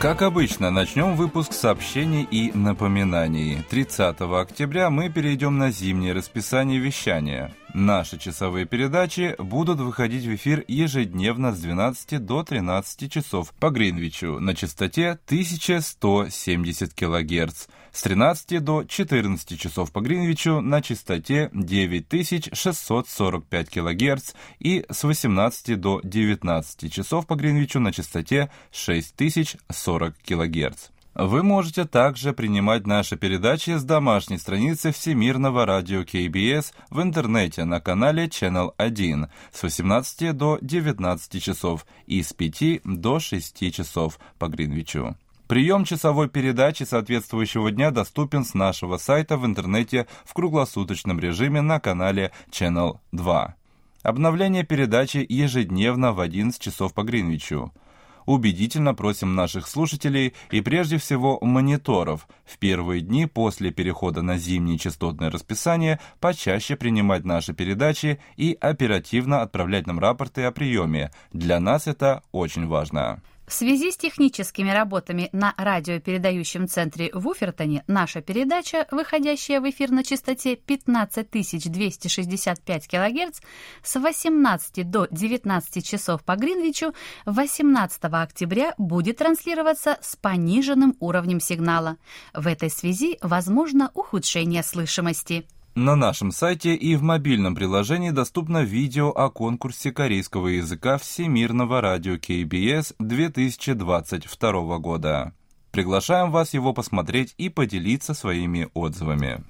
Как обычно, начнем выпуск сообщений и напоминаний. 30 октября мы перейдем на зимнее расписание вещания. Наши часовые передачи будут выходить в эфир ежедневно с 12 до 13 часов по Гринвичу на частоте 1170 кГц, с 13 до 14 часов по Гринвичу на частоте 9645 кГц и с 18 до 19 часов по Гринвичу на частоте 6040 кГц. Вы можете также принимать наши передачи с домашней страницы Всемирного радио КБС в интернете на канале Channel 1 с 18 до 19 часов и с 5 до 6 часов по Гринвичу. Прием часовой передачи соответствующего дня доступен с нашего сайта в интернете в круглосуточном режиме на канале Channel 2. Обновление передачи ежедневно в 11 часов по Гринвичу убедительно просим наших слушателей и прежде всего мониторов в первые дни после перехода на зимнее частотное расписание почаще принимать наши передачи и оперативно отправлять нам рапорты о приеме. Для нас это очень важно. В связи с техническими работами на радиопередающем центре в Уфертоне наша передача, выходящая в эфир на частоте 15265 кГц с 18 до 19 часов по Гринвичу 18 октября будет транслироваться с пониженным уровнем сигнала. В этой связи возможно ухудшение слышимости. На нашем сайте и в мобильном приложении доступно видео о конкурсе корейского языка Всемирного радио КБС 2022 года. Приглашаем вас его посмотреть и поделиться своими отзывами.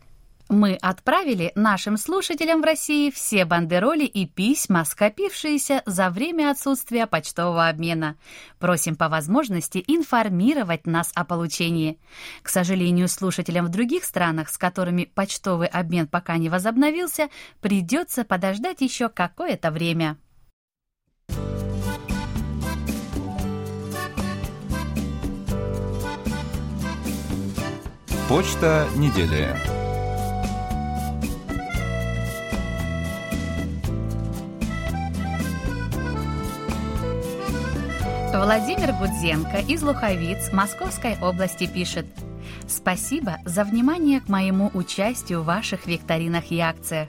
Мы отправили нашим слушателям в России все бандероли и письма, скопившиеся за время отсутствия почтового обмена. Просим по возможности информировать нас о получении. К сожалению, слушателям в других странах, с которыми почтовый обмен пока не возобновился, придется подождать еще какое-то время. Почта недели. Владимир Гудзенко из Луховиц Московской области пишет «Спасибо за внимание к моему участию в ваших викторинах и акциях.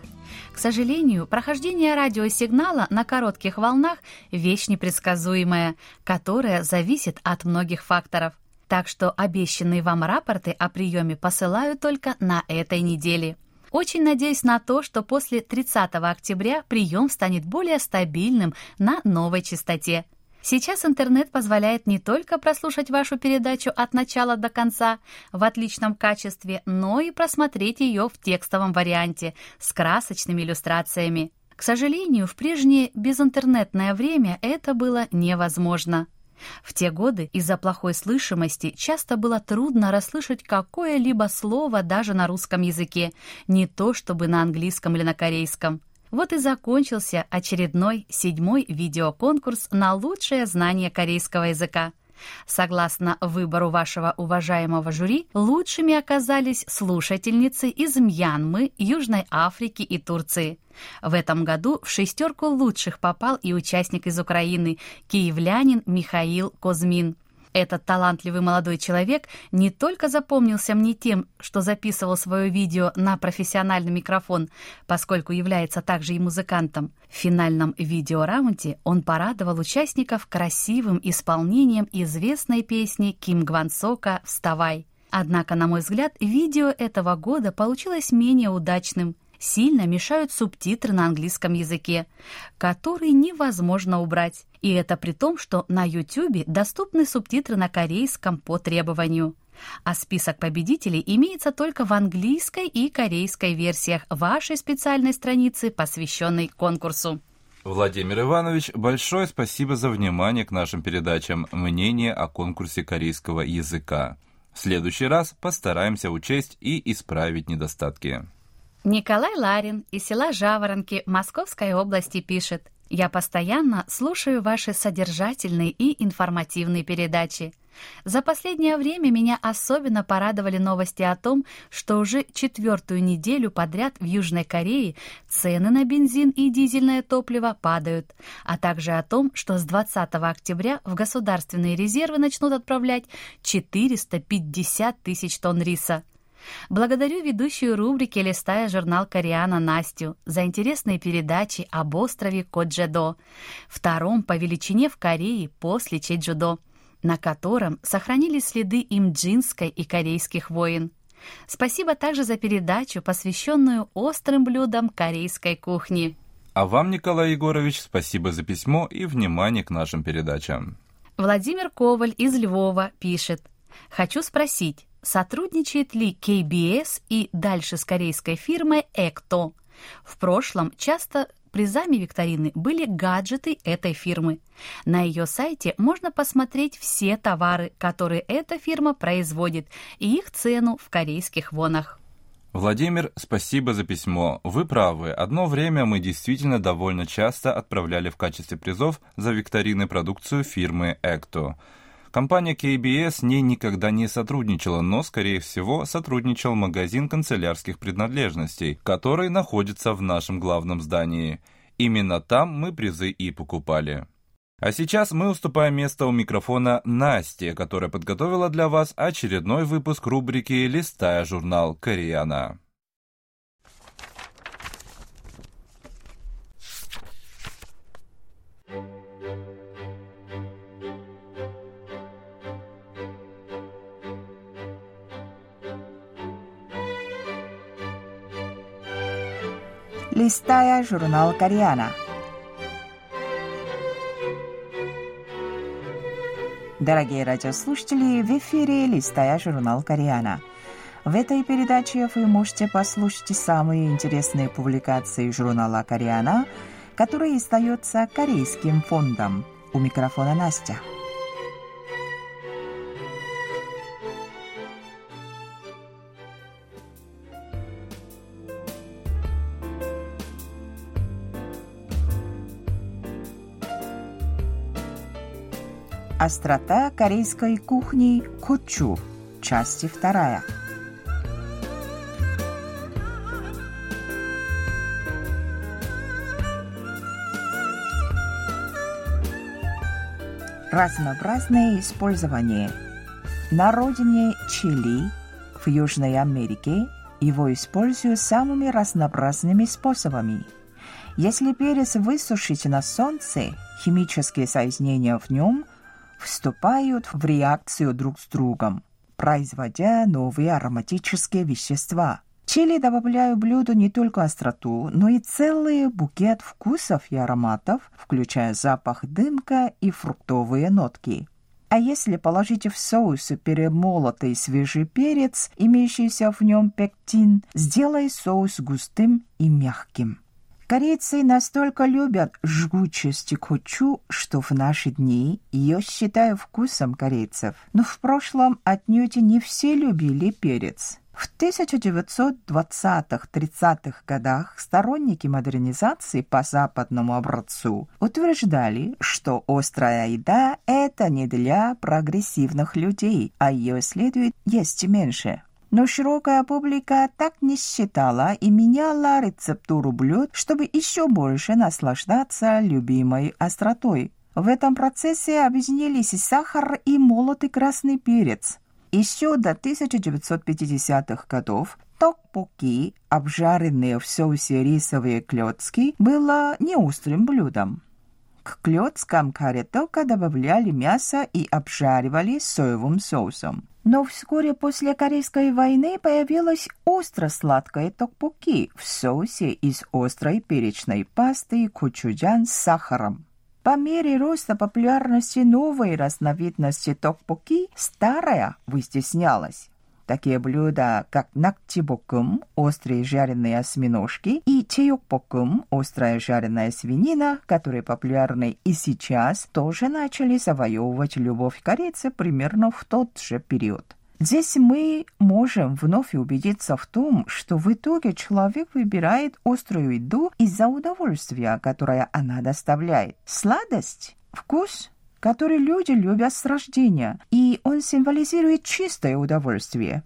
К сожалению, прохождение радиосигнала на коротких волнах – вещь непредсказуемая, которая зависит от многих факторов. Так что обещанные вам рапорты о приеме посылаю только на этой неделе. Очень надеюсь на то, что после 30 октября прием станет более стабильным на новой частоте – Сейчас интернет позволяет не только прослушать вашу передачу от начала до конца в отличном качестве, но и просмотреть ее в текстовом варианте с красочными иллюстрациями. К сожалению, в прежнее безинтернетное время это было невозможно. В те годы из-за плохой слышимости часто было трудно расслышать какое-либо слово даже на русском языке, не то чтобы на английском или на корейском. Вот и закончился очередной седьмой видеоконкурс на лучшее знание корейского языка. Согласно выбору вашего уважаемого жюри, лучшими оказались слушательницы из Мьянмы, Южной Африки и Турции. В этом году в шестерку лучших попал и участник из Украины, киевлянин Михаил Козмин. Этот талантливый молодой человек не только запомнился мне тем, что записывал свое видео на профессиональный микрофон, поскольку является также и музыкантом. В финальном видеораунде он порадовал участников красивым исполнением известной песни Ким Гвансока «Вставай». Однако, на мой взгляд, видео этого года получилось менее удачным сильно мешают субтитры на английском языке, которые невозможно убрать. И это при том, что на YouTube доступны субтитры на корейском по требованию. А список победителей имеется только в английской и корейской версиях вашей специальной страницы, посвященной конкурсу. Владимир Иванович, большое спасибо за внимание к нашим передачам «Мнение о конкурсе корейского языка». В следующий раз постараемся учесть и исправить недостатки. Николай Ларин из села Жаворонки Московской области пишет. Я постоянно слушаю ваши содержательные и информативные передачи. За последнее время меня особенно порадовали новости о том, что уже четвертую неделю подряд в Южной Корее цены на бензин и дизельное топливо падают, а также о том, что с 20 октября в государственные резервы начнут отправлять 450 тысяч тонн риса. Благодарю ведущую рубрики «Листая журнал Кориана» Настю за интересные передачи об острове Коджедо, втором по величине в Корее после Чеджудо, на котором сохранились следы имджинской и корейских войн. Спасибо также за передачу, посвященную острым блюдам корейской кухни. А вам, Николай Егорович, спасибо за письмо и внимание к нашим передачам. Владимир Коваль из Львова пишет. Хочу спросить, сотрудничает ли KBS и дальше с корейской фирмой Экто. В прошлом часто призами викторины были гаджеты этой фирмы. На ее сайте можно посмотреть все товары, которые эта фирма производит, и их цену в корейских вонах. Владимир, спасибо за письмо. Вы правы. Одно время мы действительно довольно часто отправляли в качестве призов за викторины продукцию фирмы Экто. Компания KBS с ней никогда не сотрудничала, но, скорее всего, сотрудничал магазин канцелярских принадлежностей, который находится в нашем главном здании. Именно там мы призы и покупали. А сейчас мы уступаем место у микрофона Насте, которая подготовила для вас очередной выпуск рубрики «Листая журнал Кореяна». Листая журнал Кориана. Дорогие радиослушатели, в эфире «Листая журнал Кориана». В этой передаче вы можете послушать самые интересные публикации журнала «Кориана», который издается Корейским фондом. У микрофона Настя. Острота корейской кухни Кучу. Часть вторая. Разнообразное использование. На родине Чили, в Южной Америке, его используют самыми разнообразными способами. Если перец высушить на солнце, химические соединения в нем – вступают в реакцию друг с другом, производя новые ароматические вещества. Чили добавляют блюду не только остроту, но и целый букет вкусов и ароматов, включая запах дымка и фруктовые нотки. А если положите в соус перемолотый свежий перец, имеющийся в нем пектин, сделай соус густым и мягким. Корейцы настолько любят жгучесть кочу, что в наши дни ее считают вкусом корейцев. Но в прошлом отнюдь не все любили перец. В 1920-30-х годах сторонники модернизации по западному образцу утверждали, что острая еда – это не для прогрессивных людей, а ее следует есть меньше. Но широкая публика так не считала и меняла рецептуру блюд, чтобы еще больше наслаждаться любимой остротой. В этом процессе объединились сахар и молотый красный перец. Еще до 1950-х годов токпоки, обжаренные в соусе рисовые клетки, было неострым блюдом. К клеткам каре только добавляли мясо и обжаривали соевым соусом. Но вскоре после Корейской войны появилась остро-сладкая токпоки в соусе из острой перечной пасты и кучуджан с сахаром. По мере роста популярности новой разновидности токпоки старая выстеснялась. Такие блюда, как накчибокум, острые жареные осьминожки, и чеюкбокум, острая жареная свинина, которые популярны и сейчас, тоже начали завоевывать любовь корейцев примерно в тот же период. Здесь мы можем вновь убедиться в том, что в итоге человек выбирает острую еду из-за удовольствия, которое она доставляет. Сладость, вкус, который люди любят с рождения, и он символизирует чистое удовольствие.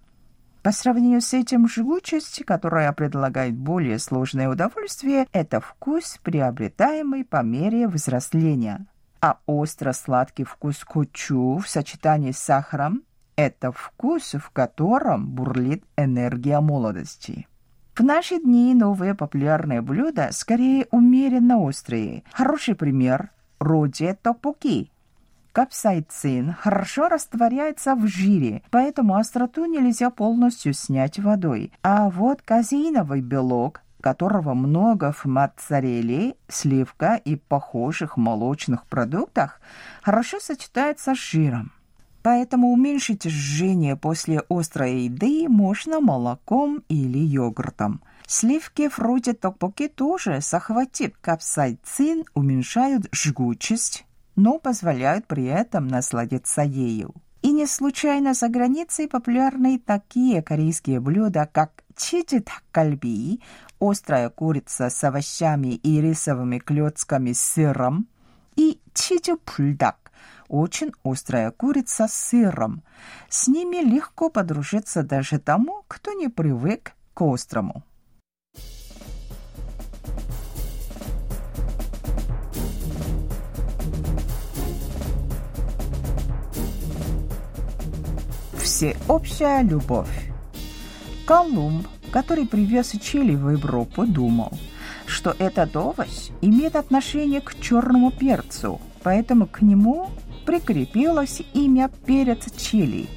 По сравнению с этим жгучесть, которая предлагает более сложное удовольствие, это вкус, приобретаемый по мере взросления. А остро-сладкий вкус кучу в сочетании с сахаром – это вкус, в котором бурлит энергия молодости. В наши дни новые популярные блюда скорее умеренно острые. Хороший пример – роде токпоки – Капсайцин хорошо растворяется в жире, поэтому остроту нельзя полностью снять водой. А вот казеиновый белок которого много в моцарелле, сливка и похожих молочных продуктах, хорошо сочетается с жиром. Поэтому уменьшить жжение после острой еды можно молоком или йогуртом. Сливки вроде токпоки тоже, захватив капсайцин, уменьшают жгучесть, но позволяют при этом насладиться ею. И не случайно за границей популярны такие корейские блюда, как чиджи таккальби, острая курица с овощами и рисовыми клетками с сыром, и чиджи пульдак, очень острая курица с сыром. С ними легко подружиться даже тому, кто не привык к острому. Всеобщая любовь. Колумб, который привез чили в Европу, думал, что этот овощ имеет отношение к черному перцу, поэтому к нему прикрепилось имя перец чили.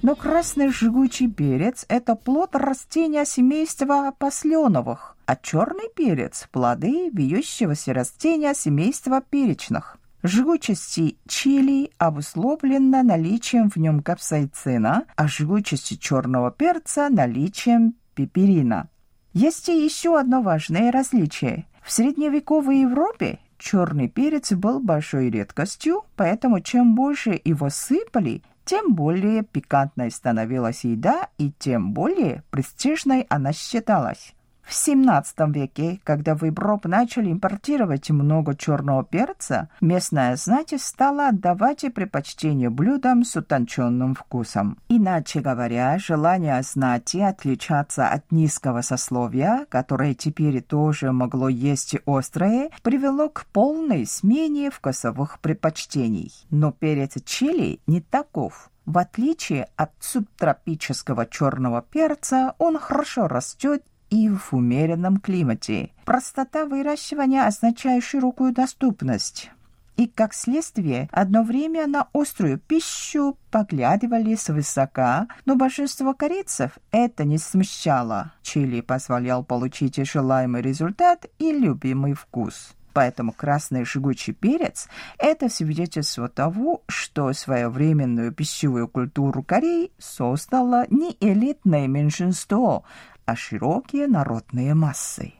Но красный жгучий перец – это плод растения семейства посленовых, а черный перец – плоды вьющегося растения семейства перечных. Жгучести чили обусловлена наличием в нем капсаицина, а жгучести черного перца – наличием пеперина. Есть и еще одно важное различие. В средневековой Европе черный перец был большой редкостью, поэтому чем больше его сыпали, тем более пикантной становилась еда и тем более престижной она считалась. В XVII веке, когда в Европу начали импортировать много черного перца, местная знать стала отдавать предпочтение блюдам с утонченным вкусом. Иначе говоря, желание знати отличаться от низкого сословия, которое теперь тоже могло есть острое, привело к полной смене вкусовых предпочтений. Но перец чили не таков. В отличие от субтропического черного перца, он хорошо растет и в умеренном климате. Простота выращивания означает широкую доступность. И, как следствие, одно время на острую пищу поглядывали свысока, но большинство корейцев это не смущало. Чили позволял получить желаемый результат и любимый вкус. Поэтому красный жгучий перец – это свидетельство того, что своевременную пищевую культуру Кореи создало не элитное меньшинство, а широкие народные массы.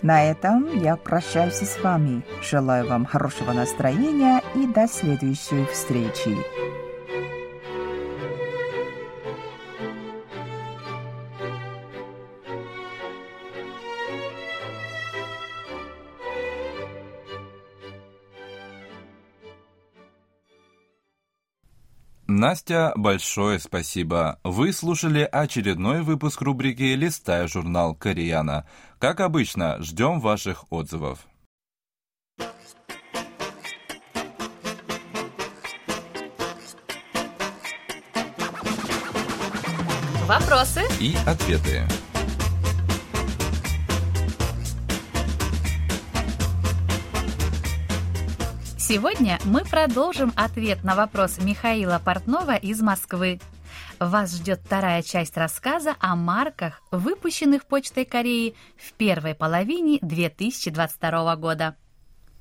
На этом я прощаюсь с вами. Желаю вам хорошего настроения и до следующей встречи. Настя, большое спасибо. Вы слушали очередной выпуск рубрики «Листая журнал Кореяна». Как обычно, ждем ваших отзывов. Вопросы и ответы. Сегодня мы продолжим ответ на вопрос Михаила Портнова из Москвы. Вас ждет вторая часть рассказа о марках, выпущенных Почтой Кореи в первой половине 2022 года.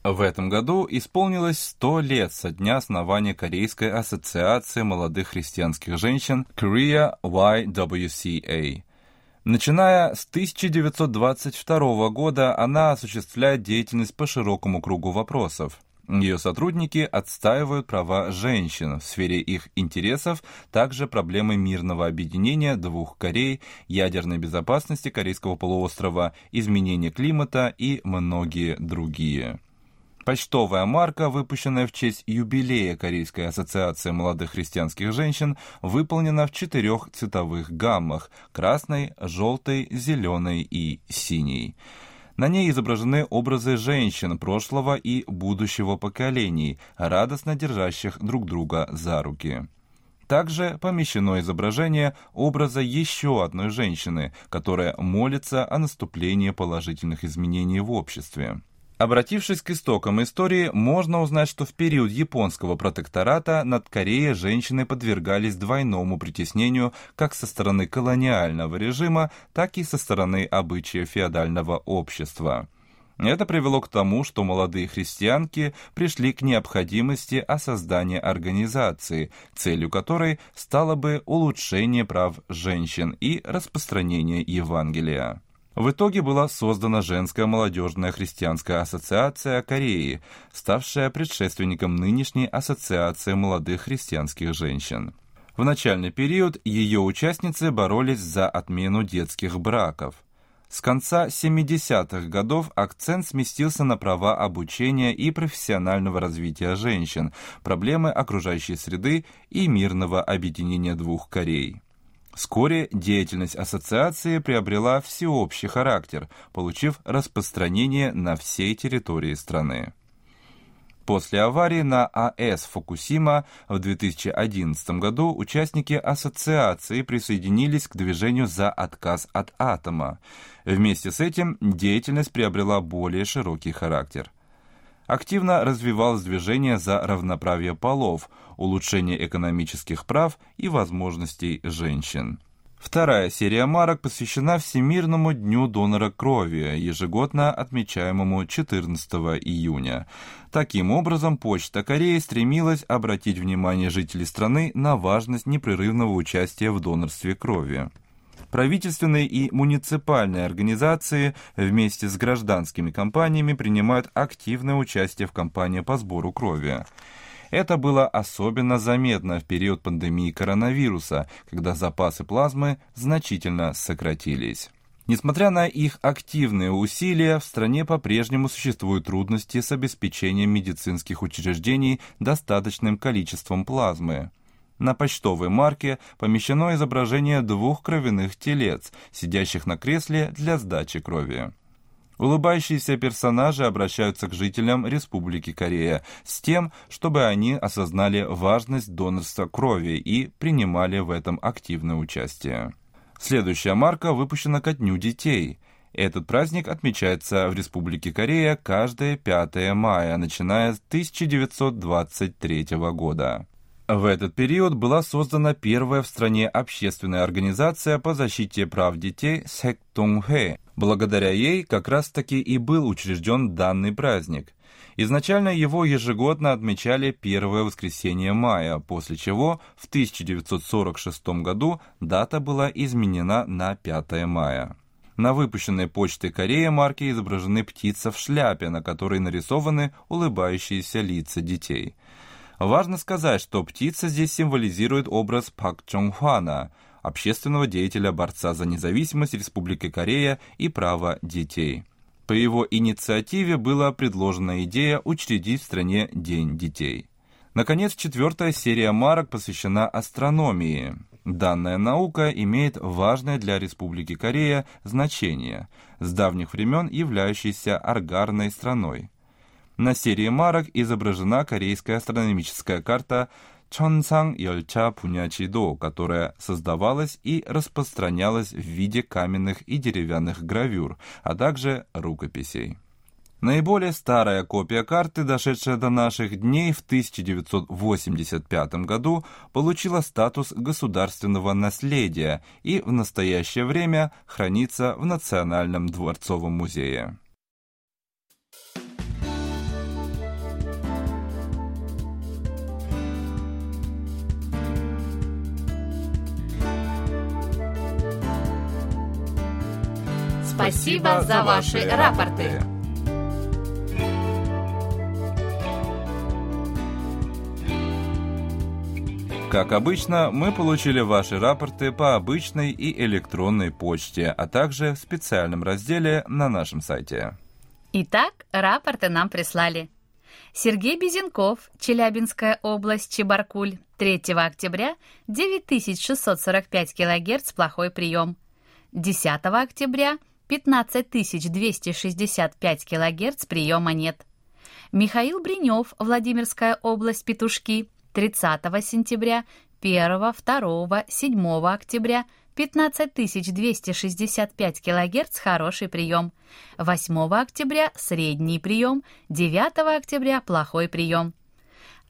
В этом году исполнилось 100 лет со дня основания Корейской ассоциации молодых христианских женщин Korea YWCA. Начиная с 1922 года она осуществляет деятельность по широкому кругу вопросов. Ее сотрудники отстаивают права женщин в сфере их интересов, также проблемы мирного объединения двух Корей, ядерной безопасности Корейского полуострова, изменения климата и многие другие. Почтовая марка, выпущенная в честь юбилея Корейской ассоциации молодых христианских женщин, выполнена в четырех цветовых гаммах – красной, желтой, зеленой и синей. На ней изображены образы женщин прошлого и будущего поколений, радостно держащих друг друга за руки. Также помещено изображение образа еще одной женщины, которая молится о наступлении положительных изменений в обществе. Обратившись к истокам истории, можно узнать, что в период японского протектората над Кореей женщины подвергались двойному притеснению как со стороны колониального режима, так и со стороны обычая феодального общества. Это привело к тому, что молодые христианки пришли к необходимости о создании организации, целью которой стало бы улучшение прав женщин и распространение Евангелия. В итоге была создана женская молодежная христианская ассоциация Кореи, ставшая предшественником нынешней ассоциации молодых христианских женщин. В начальный период ее участницы боролись за отмену детских браков. С конца 70-х годов акцент сместился на права обучения и профессионального развития женщин, проблемы окружающей среды и мирного объединения двух Корей. Вскоре деятельность ассоциации приобрела всеобщий характер, получив распространение на всей территории страны. После аварии на АЭС Фукусима в 2011 году участники ассоциации присоединились к движению за отказ от атома. Вместе с этим деятельность приобрела более широкий характер активно развивалось движение за равноправие полов, улучшение экономических прав и возможностей женщин. Вторая серия марок посвящена Всемирному дню донора крови, ежегодно отмечаемому 14 июня. Таким образом, Почта Кореи стремилась обратить внимание жителей страны на важность непрерывного участия в донорстве крови. Правительственные и муниципальные организации вместе с гражданскими компаниями принимают активное участие в кампании по сбору крови. Это было особенно заметно в период пандемии коронавируса, когда запасы плазмы значительно сократились. Несмотря на их активные усилия, в стране по-прежнему существуют трудности с обеспечением медицинских учреждений достаточным количеством плазмы. На почтовой марке помещено изображение двух кровяных телец, сидящих на кресле для сдачи крови. Улыбающиеся персонажи обращаются к жителям Республики Корея с тем, чтобы они осознали важность донорства крови и принимали в этом активное участие. Следующая марка выпущена ко Дню детей. Этот праздник отмечается в Республике Корея каждое 5 мая, начиная с 1923 года. В этот период была создана первая в стране общественная организация по защите прав детей Сэктунгхэ. Благодаря ей как раз-таки и был учрежден данный праздник. Изначально его ежегодно отмечали первое воскресенье мая, после чего в 1946 году дата была изменена на 5 мая. На выпущенной почтой Корея марке изображены птица в шляпе, на которой нарисованы улыбающиеся лица детей – Важно сказать, что птица здесь символизирует образ Пак Чон Хвана, общественного деятеля борца за независимость Республики Корея и права детей. По его инициативе была предложена идея учредить в стране День детей. Наконец, четвертая серия марок посвящена астрономии. Данная наука имеет важное для Республики Корея значение, с давних времен являющейся аргарной страной. На серии марок изображена корейская астрономическая карта Чонсан Йольча Пунячидо, которая создавалась и распространялась в виде каменных и деревянных гравюр, а также рукописей. Наиболее старая копия карты, дошедшая до наших дней в 1985 году, получила статус государственного наследия и в настоящее время хранится в Национальном дворцовом музее. Спасибо за ваши рапорты. Как обычно, мы получили ваши рапорты по обычной и электронной почте, а также в специальном разделе на нашем сайте. Итак, рапорты нам прислали. Сергей Безенков, Челябинская область, Чебаркуль, 3 октября, 9645 кГц, плохой прием. 10 октября, 15265 кГц, приема нет. Михаил Бринев, Владимирская область, Петушки, 30 сентября, 1, 2, 7 октября 15265 кГц – хороший прием. 8 октября – средний прием. 9 октября – плохой прием.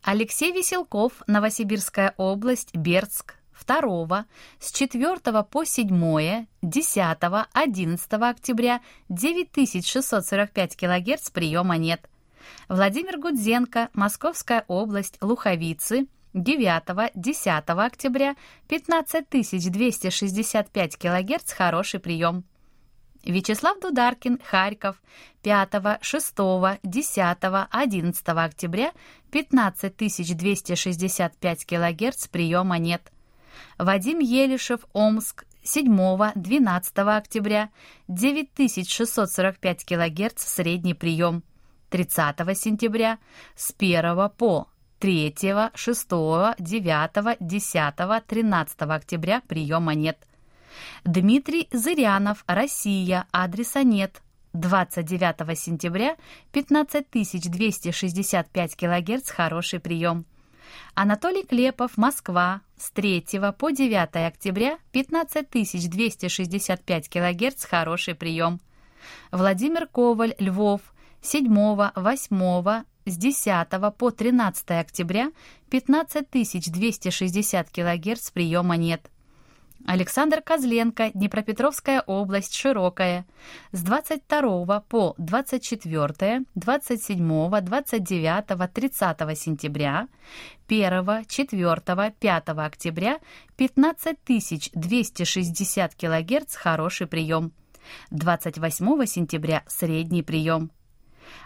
Алексей Веселков, Новосибирская область, Бердск, 2, с 4 по 7, 10, 11 октября 9645 кГц приема нет. Владимир Гудзенко, Московская область, Луховицы, 9-10 октября 15265 кГц хороший прием. Вячеслав Дударкин, Харьков, 5, 6, 10, 11 октября 15265 кГц приема нет. Вадим Елишев, Омск, 7-12 октября 9645 кГц средний прием. 30 сентября с 1 по 3, 6, 9, 10, 13 октября приема нет. Дмитрий Зырянов, Россия, адреса нет. 29 сентября 15265 кГц, хороший прием. Анатолий Клепов, Москва, с 3 по 9 октября 15265 кГц, хороший прием. Владимир Коваль, Львов, 7, 8, с 10 по 13 октября 15260 кГц приема нет. Александр Козленко, Днепропетровская область, Широкая, с 22 по 24, 27, 29, 30 сентября, 1, 4, 5 октября 15260 кГц хороший прием. 28 сентября средний прием.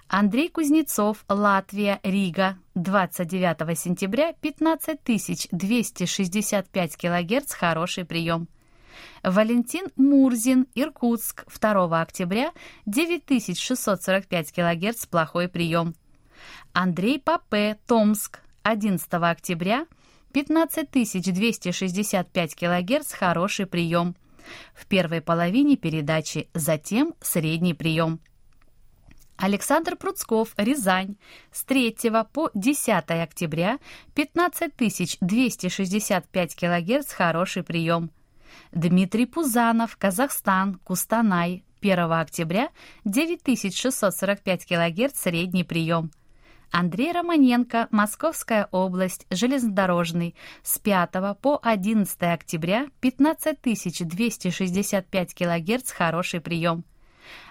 Андрей Кузнецов, Латвия, Рига, 29 сентября, 15265 кГц, хороший прием. Валентин Мурзин, Иркутск, 2 октября, 9645 кГц, плохой прием. Андрей Папе, Томск, 11 октября, 15265 кГц, хороший прием. В первой половине передачи, затем средний прием. Александр Пруцков, Рязань, с 3 по 10 октября 15265 кГц, хороший прием. Дмитрий Пузанов, Казахстан, Кустанай, 1 октября 9645 кГц, средний прием. Андрей Романенко, Московская область, железнодорожный, с 5 по 11 октября 15265 кГц, хороший прием.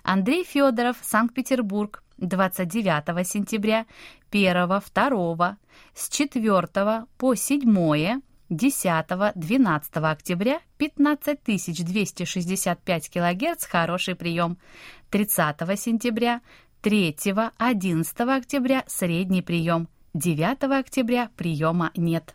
Андрей Федоров, Санкт-Петербург, 29 сентября, 1, 2, с 4 по 7, 10, 12 октября 15265 кГц, хороший прием. 30 сентября, 3, 11 октября средний прием. 9 октября приема нет.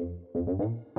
Thank you.